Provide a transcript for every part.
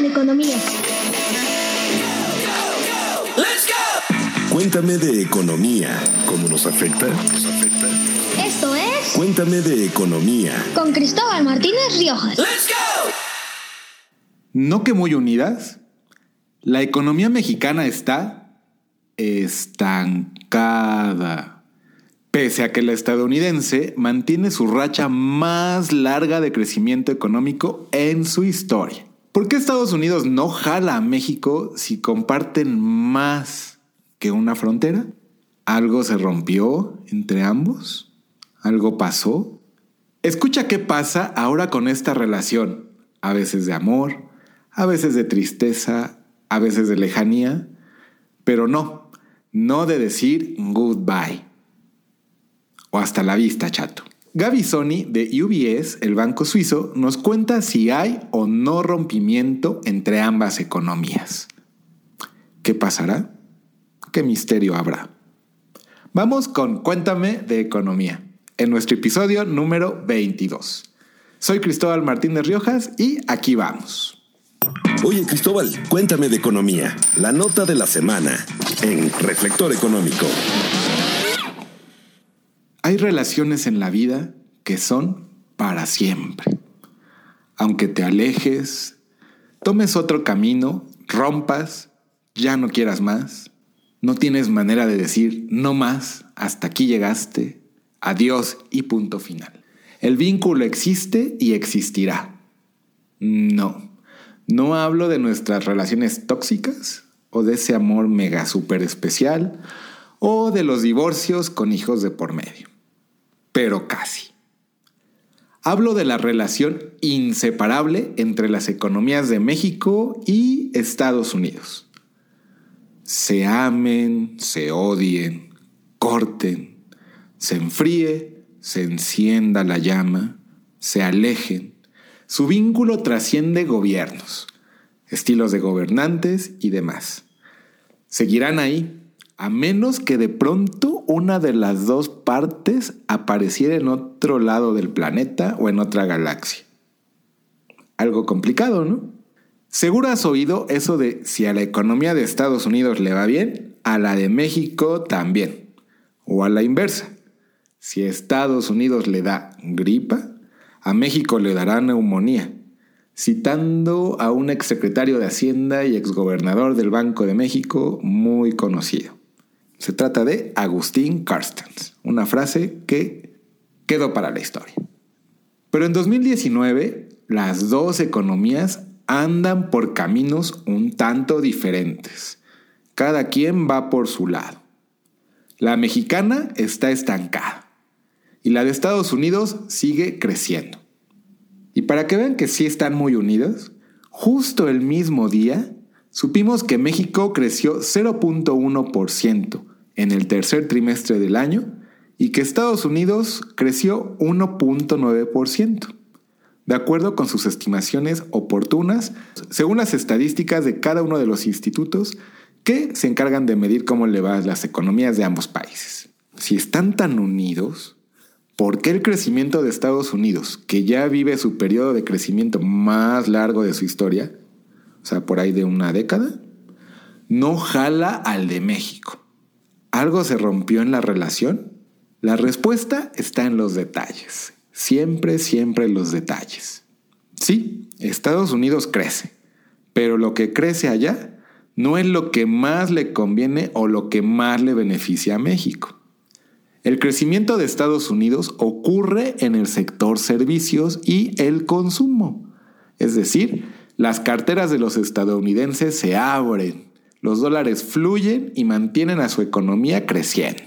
De economía. Cuéntame de economía. ¿Cómo nos afecta? ¿Nos afecta? Esto es Cuéntame de economía. con Cristóbal Martínez Riojas. ¿No que muy unidas? La economía mexicana está estancada. Pese a que la estadounidense mantiene su racha más larga de crecimiento económico en su historia. ¿Por qué Estados Unidos no jala a México si comparten más que una frontera? ¿Algo se rompió entre ambos? ¿Algo pasó? Escucha qué pasa ahora con esta relación, a veces de amor, a veces de tristeza, a veces de lejanía, pero no, no de decir goodbye. O hasta la vista, chato. Gaby Sony de UBS, el banco suizo, nos cuenta si hay o no rompimiento entre ambas economías. ¿Qué pasará? ¿Qué misterio habrá? Vamos con Cuéntame de Economía, en nuestro episodio número 22. Soy Cristóbal Martínez Riojas y aquí vamos. Oye, Cristóbal, cuéntame de economía. La nota de la semana en Reflector Económico. Hay relaciones en la vida que son para siempre. Aunque te alejes, tomes otro camino, rompas, ya no quieras más, no tienes manera de decir no más, hasta aquí llegaste, adiós y punto final. El vínculo existe y existirá. No, no hablo de nuestras relaciones tóxicas o de ese amor mega super especial o de los divorcios con hijos de por medio. Pero casi. Hablo de la relación inseparable entre las economías de México y Estados Unidos. Se amen, se odien, corten, se enfríe, se encienda la llama, se alejen. Su vínculo trasciende gobiernos, estilos de gobernantes y demás. Seguirán ahí, a menos que de pronto una de las dos partes apareciera en otro lado del planeta o en otra galaxia. Algo complicado, ¿no? Seguro has oído eso de si a la economía de Estados Unidos le va bien, a la de México también. O a la inversa. Si a Estados Unidos le da gripa, a México le dará neumonía. Citando a un exsecretario de Hacienda y exgobernador del Banco de México muy conocido. Se trata de Agustín Carstens, una frase que quedó para la historia. Pero en 2019, las dos economías andan por caminos un tanto diferentes. Cada quien va por su lado. La mexicana está estancada y la de Estados Unidos sigue creciendo. Y para que vean que sí están muy unidos, justo el mismo día supimos que México creció 0.1% en el tercer trimestre del año y que Estados Unidos creció 1.9%, de acuerdo con sus estimaciones oportunas, según las estadísticas de cada uno de los institutos que se encargan de medir cómo le van las economías de ambos países. Si están tan unidos, ¿por qué el crecimiento de Estados Unidos, que ya vive su periodo de crecimiento más largo de su historia, o sea, por ahí de una década, no jala al de México? ¿Algo se rompió en la relación? La respuesta está en los detalles. Siempre, siempre los detalles. Sí, Estados Unidos crece, pero lo que crece allá no es lo que más le conviene o lo que más le beneficia a México. El crecimiento de Estados Unidos ocurre en el sector servicios y el consumo. Es decir, las carteras de los estadounidenses se abren, los dólares fluyen y mantienen a su economía creciendo.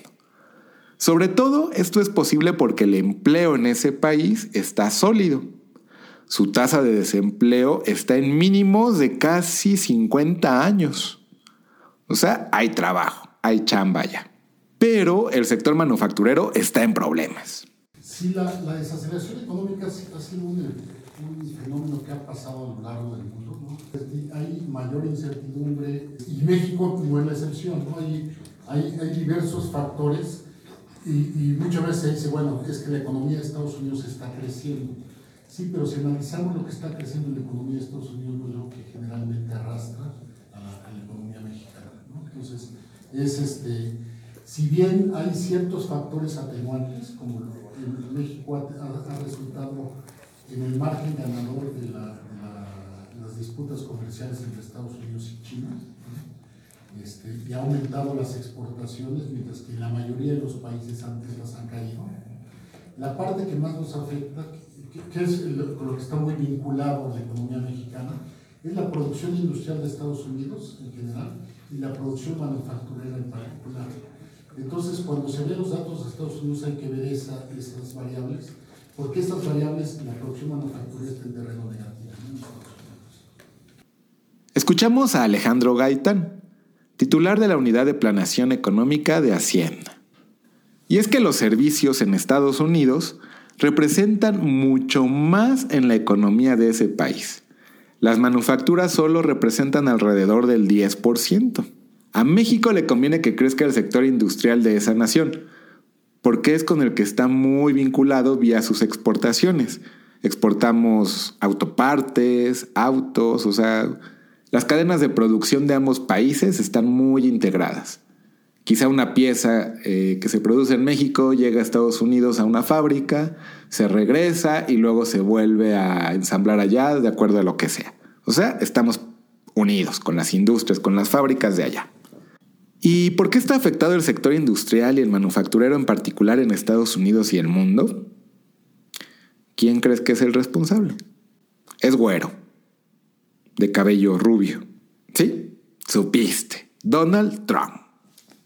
Sobre todo, esto es posible porque el empleo en ese país está sólido. Su tasa de desempleo está en mínimos de casi 50 años. O sea, hay trabajo, hay chamba ya. Pero el sector manufacturero está en problemas. Sí, la, la desaceleración económica ha sido un, un, fenómeno que ha pasado a lo largo del mundo. ¿no? Hay mayor incertidumbre y México no es la excepción. ¿no? Hay, hay, hay diversos factores y, muchas veces se dice, bueno, es que la economía de Estados Unidos está creciendo. Sí, pero si analizamos lo que está creciendo en la economía de Estados Unidos, no es lo que generalmente arrastra a la, economía mexicana. ¿no? Entonces, es este, si bien hay ciertos factores atenuantes, como en México ha resultado en el margen ganador de, la, de, la, las disputas comerciales entre Estados Unidos y China, este, y ha aumentado las exportaciones, mientras que la mayoría de los países antes las han caído. La parte que más nos afecta, que es con lo que está muy vinculado a la economía mexicana, es la producción industrial de Estados Unidos en general y la producción manufacturera en particular. Entonces, cuando se ven los datos de Estados Unidos hay que ver esa, esas variables, porque estas variables la negativo. Escuchamos a Alejandro Gaitán, titular de la Unidad de Planeación Económica de Hacienda. Y es que los servicios en Estados Unidos representan mucho más en la economía de ese país. Las manufacturas solo representan alrededor del 10%. A México le conviene que crezca el sector industrial de esa nación, porque es con el que está muy vinculado vía sus exportaciones. Exportamos autopartes, autos, o sea, las cadenas de producción de ambos países están muy integradas. Quizá una pieza eh, que se produce en México llega a Estados Unidos a una fábrica, se regresa y luego se vuelve a ensamblar allá de acuerdo a lo que sea. O sea, estamos unidos con las industrias, con las fábricas de allá. ¿Y por qué está afectado el sector industrial y el manufacturero en particular en Estados Unidos y el mundo? ¿Quién crees que es el responsable? Es güero, de cabello rubio. ¿Sí? Supiste. Donald Trump.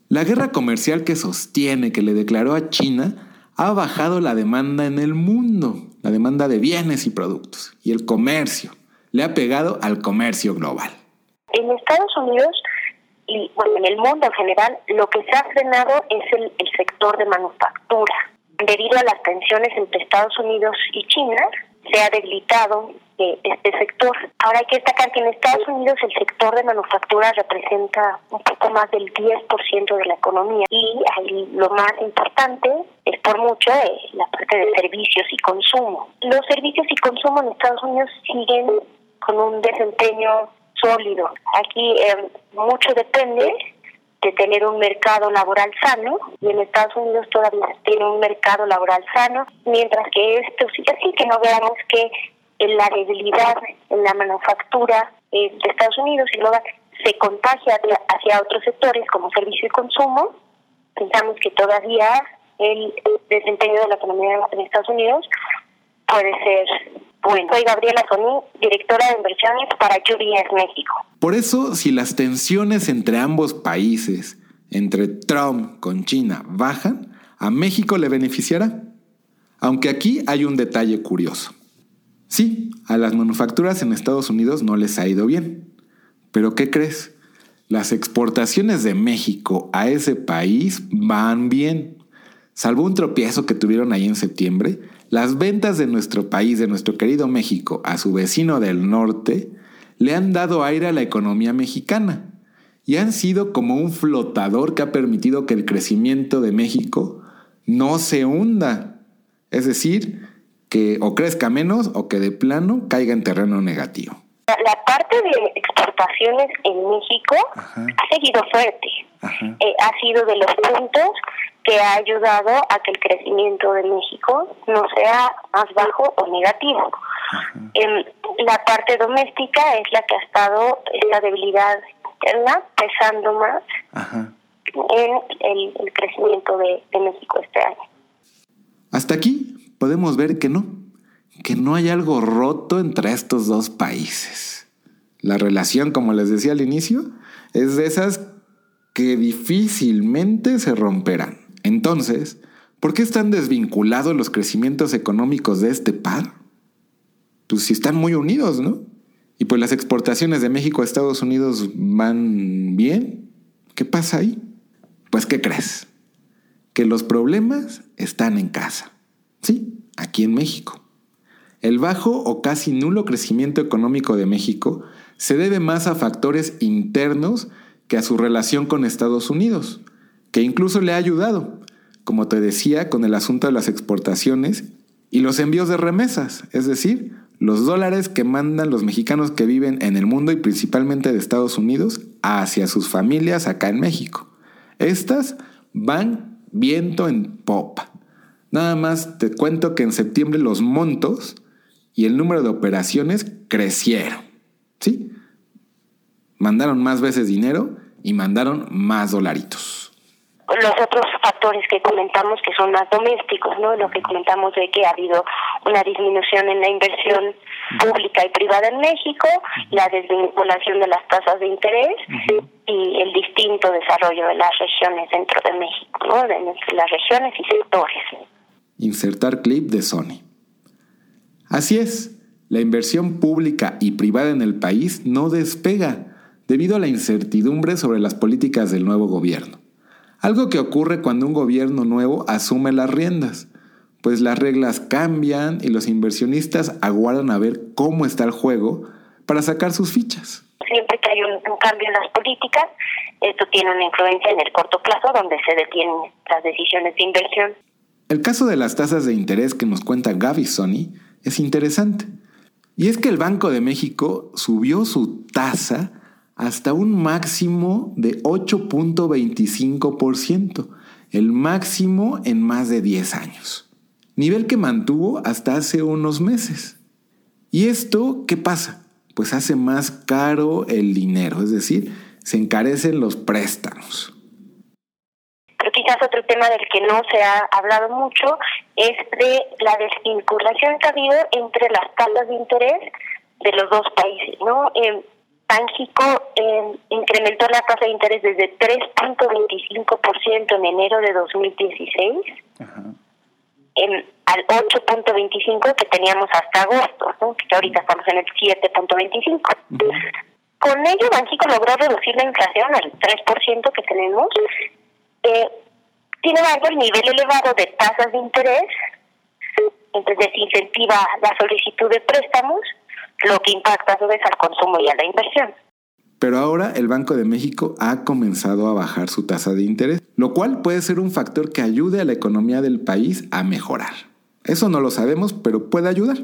La guerra comercial que sostiene, que le declaró a China, ha bajado la demanda en el mundo, la demanda de bienes y productos, y el comercio. Le ha pegado al comercio global. En Estados Unidos y bueno, en el mundo en general, lo que se ha frenado es el, el sector de manufactura. Debido a las tensiones entre Estados Unidos y China, se ha debilitado eh, este sector. Ahora hay que destacar que en Estados Unidos el sector de manufactura representa un poco más del 10% de la economía y ahí lo más importante es por mucho eh, la parte de servicios y consumo. Los servicios y consumo en Estados Unidos siguen con un desempeño sólido. Aquí eh, mucho depende de tener un mercado laboral sano y en Estados Unidos todavía tiene un mercado laboral sano, mientras que esto sí así que no veamos que la debilidad en la manufactura eh, de Estados Unidos y luego se contagia hacia otros sectores como servicio y consumo. Pensamos que todavía el desempeño de la economía en Estados Unidos puede ser bueno. Soy Gabriela Soní, directora de inversiones para UBS México. Por eso, si las tensiones entre ambos países, entre Trump con China, bajan, a México le beneficiará. Aunque aquí hay un detalle curioso. Sí, a las manufacturas en Estados Unidos no les ha ido bien. Pero ¿qué crees? Las exportaciones de México a ese país van bien. Salvo un tropiezo que tuvieron ahí en septiembre, las ventas de nuestro país, de nuestro querido México, a su vecino del norte, le han dado aire a la economía mexicana y han sido como un flotador que ha permitido que el crecimiento de México no se hunda. Es decir, que o crezca menos o que de plano caiga en terreno negativo. La parte de exportaciones en México Ajá. ha seguido fuerte. Eh, ha sido de los puntos que ha ayudado a que el crecimiento de México no sea más bajo o negativo. Eh, la parte doméstica es la que ha estado, la debilidad interna, pesando más Ajá. en el, el crecimiento de, de México este año. Hasta aquí podemos ver que no, que no hay algo roto entre estos dos países. La relación, como les decía al inicio, es de esas que difícilmente se romperán. Entonces, ¿por qué están desvinculados los crecimientos económicos de este par? Pues si están muy unidos, ¿no? Y pues las exportaciones de México a Estados Unidos van bien. ¿Qué pasa ahí? Pues ¿qué crees? Que los problemas están en casa. Sí, aquí en México. El bajo o casi nulo crecimiento económico de México se debe más a factores internos que a su relación con Estados Unidos que incluso le ha ayudado, como te decía, con el asunto de las exportaciones Y los envíos de remesas, es decir, los dólares que mandan los mexicanos que viven en el mundo y principalmente de Estados Unidos hacia sus familias acá en México. Estas van viento en popa. Nada más te cuento que en septiembre los montos y el número de operaciones crecieron. ¿Sí? Mandaron más veces dinero y mandaron más dolaritos los otros factores que comentamos que son más domésticos, ¿no? Lo que comentamos de que ha habido una disminución en la inversión pública y privada en México, la desvinculación de las tasas de interés y el distinto desarrollo de las regiones dentro de México, ¿no? De las regiones y sectores. Insertar clip de Sony. Así es, la inversión pública y privada en el país no despega debido a la incertidumbre sobre las políticas del nuevo gobierno. Algo que ocurre cuando un gobierno nuevo asume las riendas, pues las reglas cambian y los inversionistas aguardan a ver cómo está el juego para sacar sus fichas. Siempre que hay un, cambio en las políticas, esto tiene una influencia en el corto plazo donde se detienen las decisiones de inversión. El caso de las tasas de interés que nos cuenta Gaby Sony es interesante. Y es que el Banco de México subió su tasa hasta un máximo de 8.25%, el máximo en más de 10 años, nivel que mantuvo hasta hace unos meses. ¿Y esto qué pasa? Pues hace más caro el dinero, es decir, se encarecen los préstamos. Pero quizás otro tema del que no se ha hablado mucho es de la desvinculación que ha habido entre las tasas de interés de los dos países, ¿no? Eh, México eh, incrementó la tasa de interés desde 3.25% en enero de 2016 al 8.25% que teníamos hasta agosto, que ahorita estamos en el 7.25%. Con ello, Banxico logró reducir la inflación al 3% que tenemos. Eh, sin embargo, el nivel elevado de tasas de interés entonces desincentiva la solicitud de préstamos lo que impacta a su vez al consumo y a la inversión. Pero ahora el Banco de México ha comenzado a bajar su tasa de interés, lo cual puede ser un factor que ayude a la economía del país a mejorar. Eso no lo sabemos, pero puede ayudar.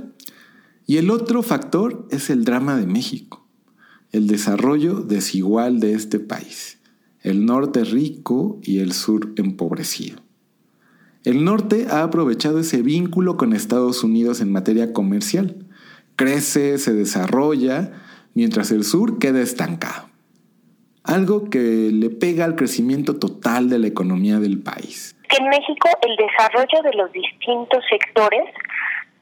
Y el otro factor es el drama de México, el desarrollo desigual de este país, el norte rico y el sur empobrecido. El norte ha aprovechado ese vínculo con Estados Unidos en materia comercial, crece, se desarrolla, mientras el sur queda estancado. Algo que le pega al crecimiento total de la economía del país. En México el desarrollo de los distintos sectores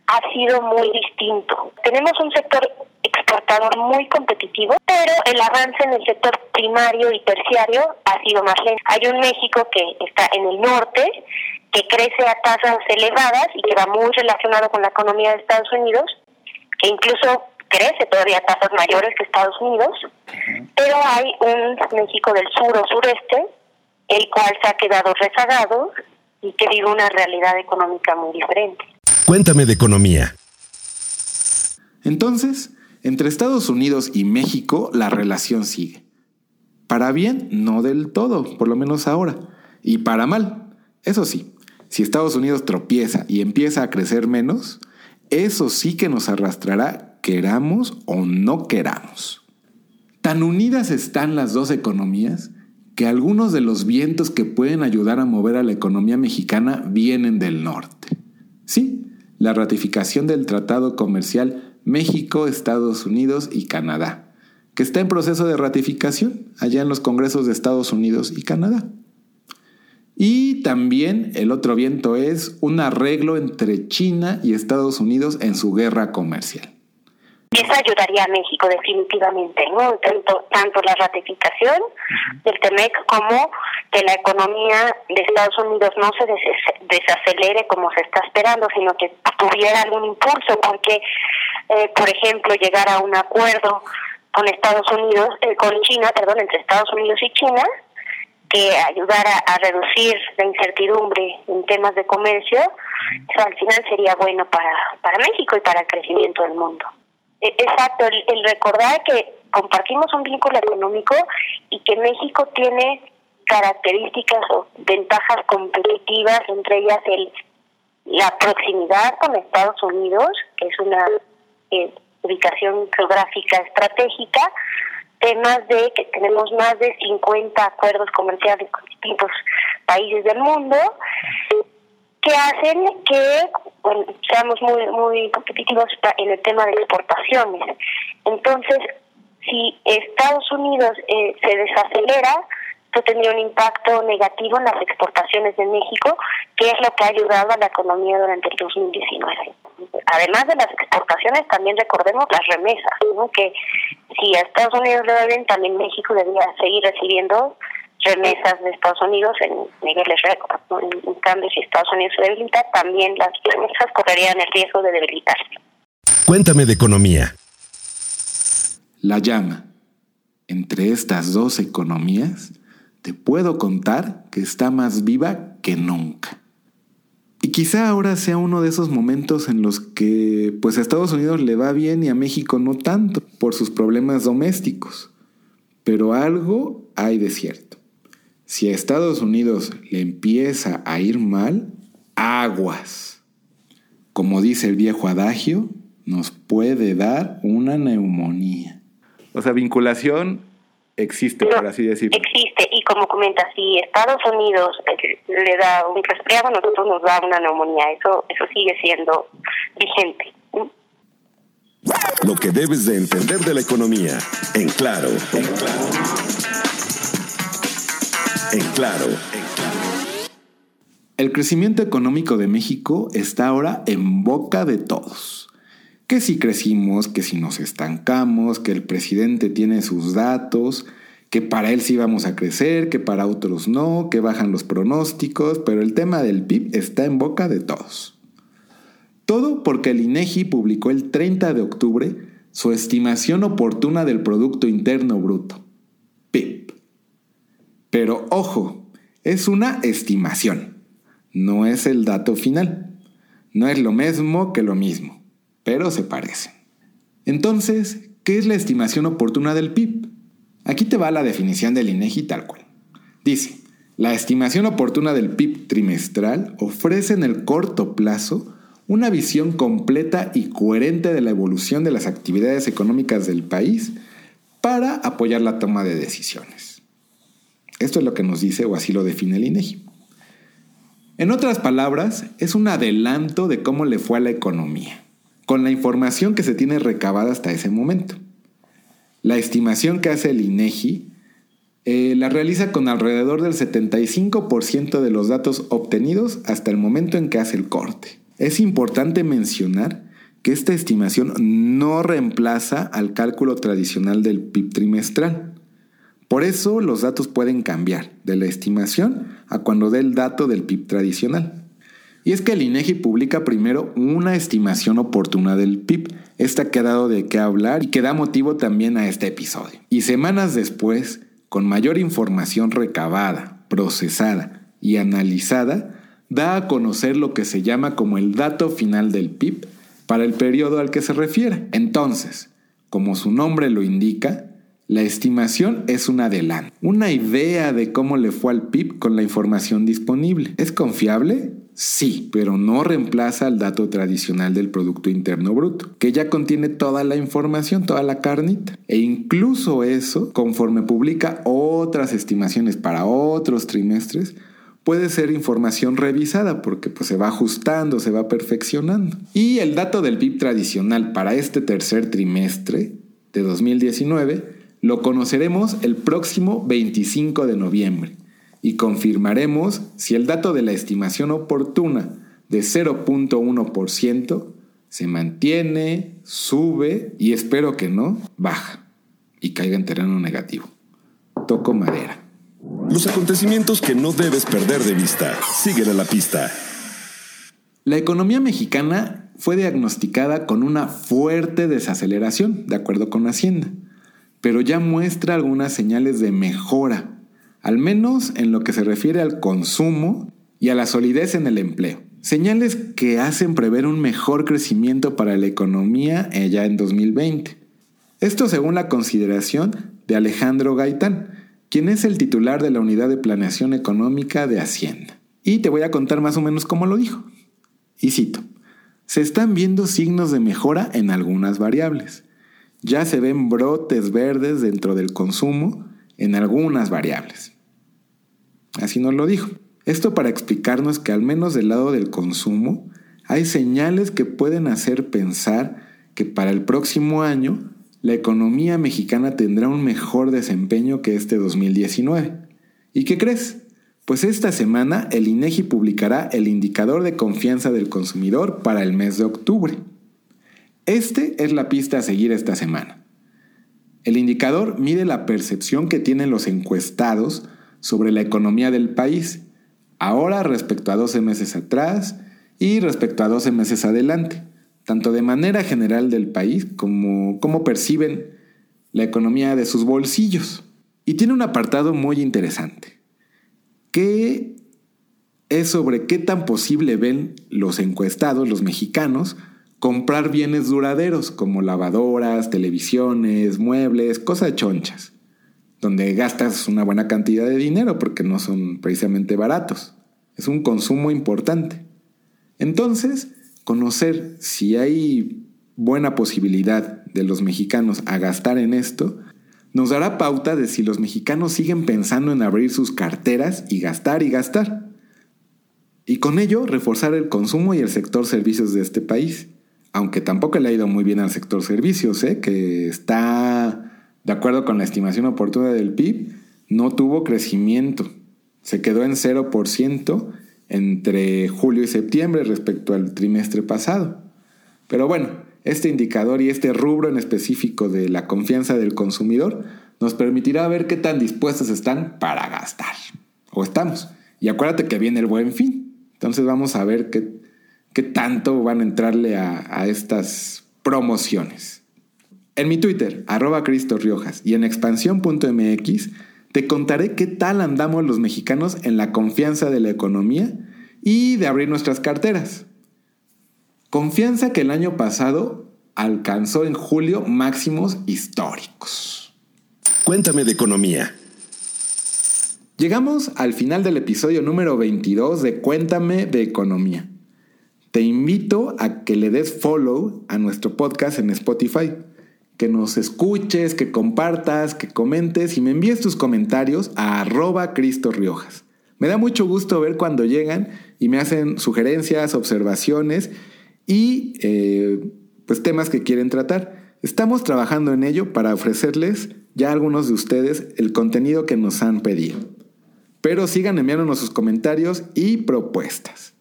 ha sido muy distinto. Tenemos un sector exportador muy competitivo, pero el avance en el sector primario y terciario ha sido más lento. Hay un México que está en el norte, que crece a tasas elevadas y que va muy relacionado con la economía de Estados Unidos, que incluso crece todavía a tasas mayores que Estados Unidos, pero hay un México del sur o sureste, el cual se ha quedado rezagado y que vive una realidad económica muy diferente. Cuéntame de economía. Entonces, entre Estados Unidos y México la relación sigue. Para bien, no del todo, por lo menos ahora. Y para mal. Eso sí, si Estados Unidos tropieza y empieza a crecer menos, eso sí que nos arrastrará, queramos o no queramos. Tan unidas están las dos economías que algunos de los vientos que pueden ayudar a mover a la economía mexicana vienen del norte. Sí, la ratificación del Tratado Comercial México, Estados Unidos y Canadá, que está en proceso de ratificación allá en los Congresos de Estados Unidos y Canadá. Y también el otro viento es un arreglo entre China y Estados Unidos en su guerra comercial. Eso ayudaría a México definitivamente, ¿no? Tanto, tanto la ratificación del TEMEC como que la economía de Estados Unidos no se desacelere como se está esperando, sino que tuviera algún impulso, porque, eh, por ejemplo, llegar a un acuerdo con Estados Unidos, eh, con China, perdón, entre Estados Unidos y China, que ayudara a reducir la incertidumbre en temas de comercio, eso al final sería bueno para, para México y para el crecimiento del mundo. E, exacto, el, recordar que compartimos un vínculo económico y que México tiene características o ventajas competitivas, entre ellas el la proximidad con Estados Unidos, que es una eh, ubicación geográfica estratégica, temas de que tenemos más de 50 acuerdos comerciales con distintos países del mundo, que hacen que seamos muy muy competitivos en el tema de exportaciones. Entonces, si Estados Unidos eh, se desacelera, esto tendría un impacto negativo en las exportaciones de México, que es lo que ha ayudado a la economía durante el 2019. Además de las exportaciones, también recordemos las remesas, que si a Estados Unidos le va bien, también México debería seguir recibiendo remesas de Estados Unidos en niveles récord. En, cambio, si Estados Unidos se debilita, también las remesas correrían el riesgo de debilitarse. Cuéntame de economía. La llama. Entre estas dos economías, te puedo contar que está más viva que nunca. Y quizá ahora sea uno de esos momentos en los que pues a Estados Unidos le va bien y a México no tanto por sus problemas domésticos. Pero algo hay de cierto. Si a Estados Unidos le empieza a ir mal, aguas. Como dice el viejo adagio, nos puede dar una neumonía. O sea, vinculación existe, por así decirlo. Existe, y como comenta, si Estados Unidos eh, le da un resfriado, a nosotros nos da una neumonía. Eso, eso sigue siendo vigente. Lo que debes de entender de la economía, en claro. En claro. En claro. En claro. El crecimiento económico de México está ahora en boca de todos que si crecimos, que si nos estancamos, que el presidente tiene sus datos, que para él sí vamos a crecer, que para otros no, que bajan los pronósticos, pero el tema del PIB está en boca de todos. Todo porque el INEGI publicó el 30 de octubre su estimación oportuna del Producto Interno Bruto, PIB. Pero ojo, es una estimación, no es el dato final. No es lo mismo que lo mismo pero se parecen. Entonces, ¿qué es la estimación oportuna del PIB? Aquí te va la definición del INEGI tal cual. Dice, la estimación oportuna del PIB trimestral ofrece en el corto plazo una visión completa y coherente de la evolución de las actividades económicas del país para apoyar la toma de decisiones. Esto es lo que nos dice o así lo define el INEGI. En otras palabras, es un adelanto de cómo le fue a la economía con la información que se tiene recabada hasta ese momento. La estimación que hace el INEGI eh, la realiza con alrededor del 75% de los datos obtenidos hasta el momento en que hace el corte. Es importante mencionar que esta estimación no reemplaza al cálculo tradicional del PIB trimestral. Por eso los datos pueden cambiar de la estimación a cuando dé el dato del PIB tradicional. Y es que el INEGI publica primero una estimación oportuna del PIB. Esta que ha dado de qué hablar y que da motivo también a este episodio. Y semanas después, con mayor información recabada, procesada y analizada, da a conocer lo que se llama como el dato final del PIB para el periodo al que se refiere. Entonces, como su nombre lo indica, la estimación es un adelanto, una idea de cómo le fue al PIB con la información disponible. ¿Es confiable? Sí, pero no reemplaza al dato tradicional del Producto Interno Bruto, que ya contiene toda la información, toda la carnita. E incluso eso, conforme publica otras estimaciones para otros trimestres, puede ser información revisada porque pues, se va ajustando, se va perfeccionando. Y el dato del PIB tradicional para este tercer trimestre de 2019 lo conoceremos el próximo 25 de noviembre y confirmaremos si el dato de la estimación oportuna de 0.1% se mantiene, sube y espero que no, baja y caiga en terreno negativo. Toco madera. Los acontecimientos que no debes perder de vista. Síguele la pista. La economía mexicana fue diagnosticada con una fuerte desaceleración, de acuerdo con Hacienda, pero ya muestra algunas señales de mejora al menos en lo que se refiere al consumo y a la solidez en el empleo. Señales que hacen prever un mejor crecimiento para la economía ya en 2020. Esto según la consideración de Alejandro Gaitán, quien es el titular de la Unidad de Planeación Económica de Hacienda. Y te voy a contar más o menos cómo lo dijo. Y cito, se están viendo signos de mejora en algunas variables. Ya se ven brotes verdes dentro del consumo en algunas variables. Así nos lo dijo. Esto para explicarnos que al menos del lado del consumo hay señales que pueden hacer pensar que para el próximo año la economía mexicana tendrá un mejor desempeño que este 2019. ¿Y qué crees? Pues esta semana el INEGI publicará el indicador de confianza del consumidor para el mes de octubre. Este es la pista a seguir esta semana. El indicador mide la percepción que tienen los encuestados sobre la economía del país, ahora respecto a 12 meses atrás y respecto a 12 meses adelante, tanto de manera general del país como cómo perciben la economía de sus bolsillos. Y tiene un apartado muy interesante, que es sobre qué tan posible ven los encuestados, los mexicanos, comprar bienes duraderos como lavadoras, televisiones, muebles, cosas chonchas, donde gastas una buena cantidad de dinero porque no son precisamente baratos. Es un consumo importante. Entonces, conocer si hay buena posibilidad de los mexicanos a gastar en esto, nos dará pauta de si los mexicanos siguen pensando en abrir sus carteras y gastar y gastar. Y con ello reforzar el consumo y el sector servicios de este país aunque tampoco le ha ido muy bien al sector servicios, ¿eh? que está, de acuerdo con la estimación oportuna del PIB, no tuvo crecimiento. Se quedó en 0% entre julio y septiembre respecto al trimestre pasado. Pero bueno, este indicador y este rubro en específico de la confianza del consumidor nos permitirá ver qué tan dispuestos están para gastar. O estamos. Y acuérdate que viene el buen fin. Entonces vamos a ver qué, qué tanto van a entrarle a, estas promociones. En mi Twitter, arroba Cristo Riojas, y en expansión.mx, te contaré qué tal andamos los mexicanos en la confianza de la economía y de abrir nuestras carteras. Confianza que el año pasado alcanzó en julio máximos históricos. Cuéntame de economía. Llegamos al final del episodio número 22 de Cuéntame de Economía te invito a que le des follow a nuestro podcast en Spotify, que nos escuches, que compartas, que comentes y me envíes tus comentarios a arroba Cristo Riojas. Me da mucho gusto ver cuando llegan y me hacen sugerencias, observaciones y eh, pues temas que quieren tratar. Estamos trabajando en ello para ofrecerles ya a algunos de ustedes el contenido que nos han pedido. Pero sigan enviándonos sus comentarios y propuestas.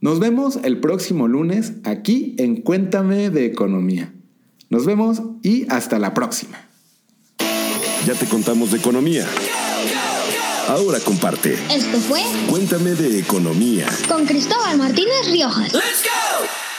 Nos vemos el próximo lunes aquí en Cuéntame de Economía. Nos vemos y hasta la próxima. Ya te contamos de economía. Ahora comparte. Esto fue Cuéntame de economía. con Cristóbal Martínez Riojas. Let's go!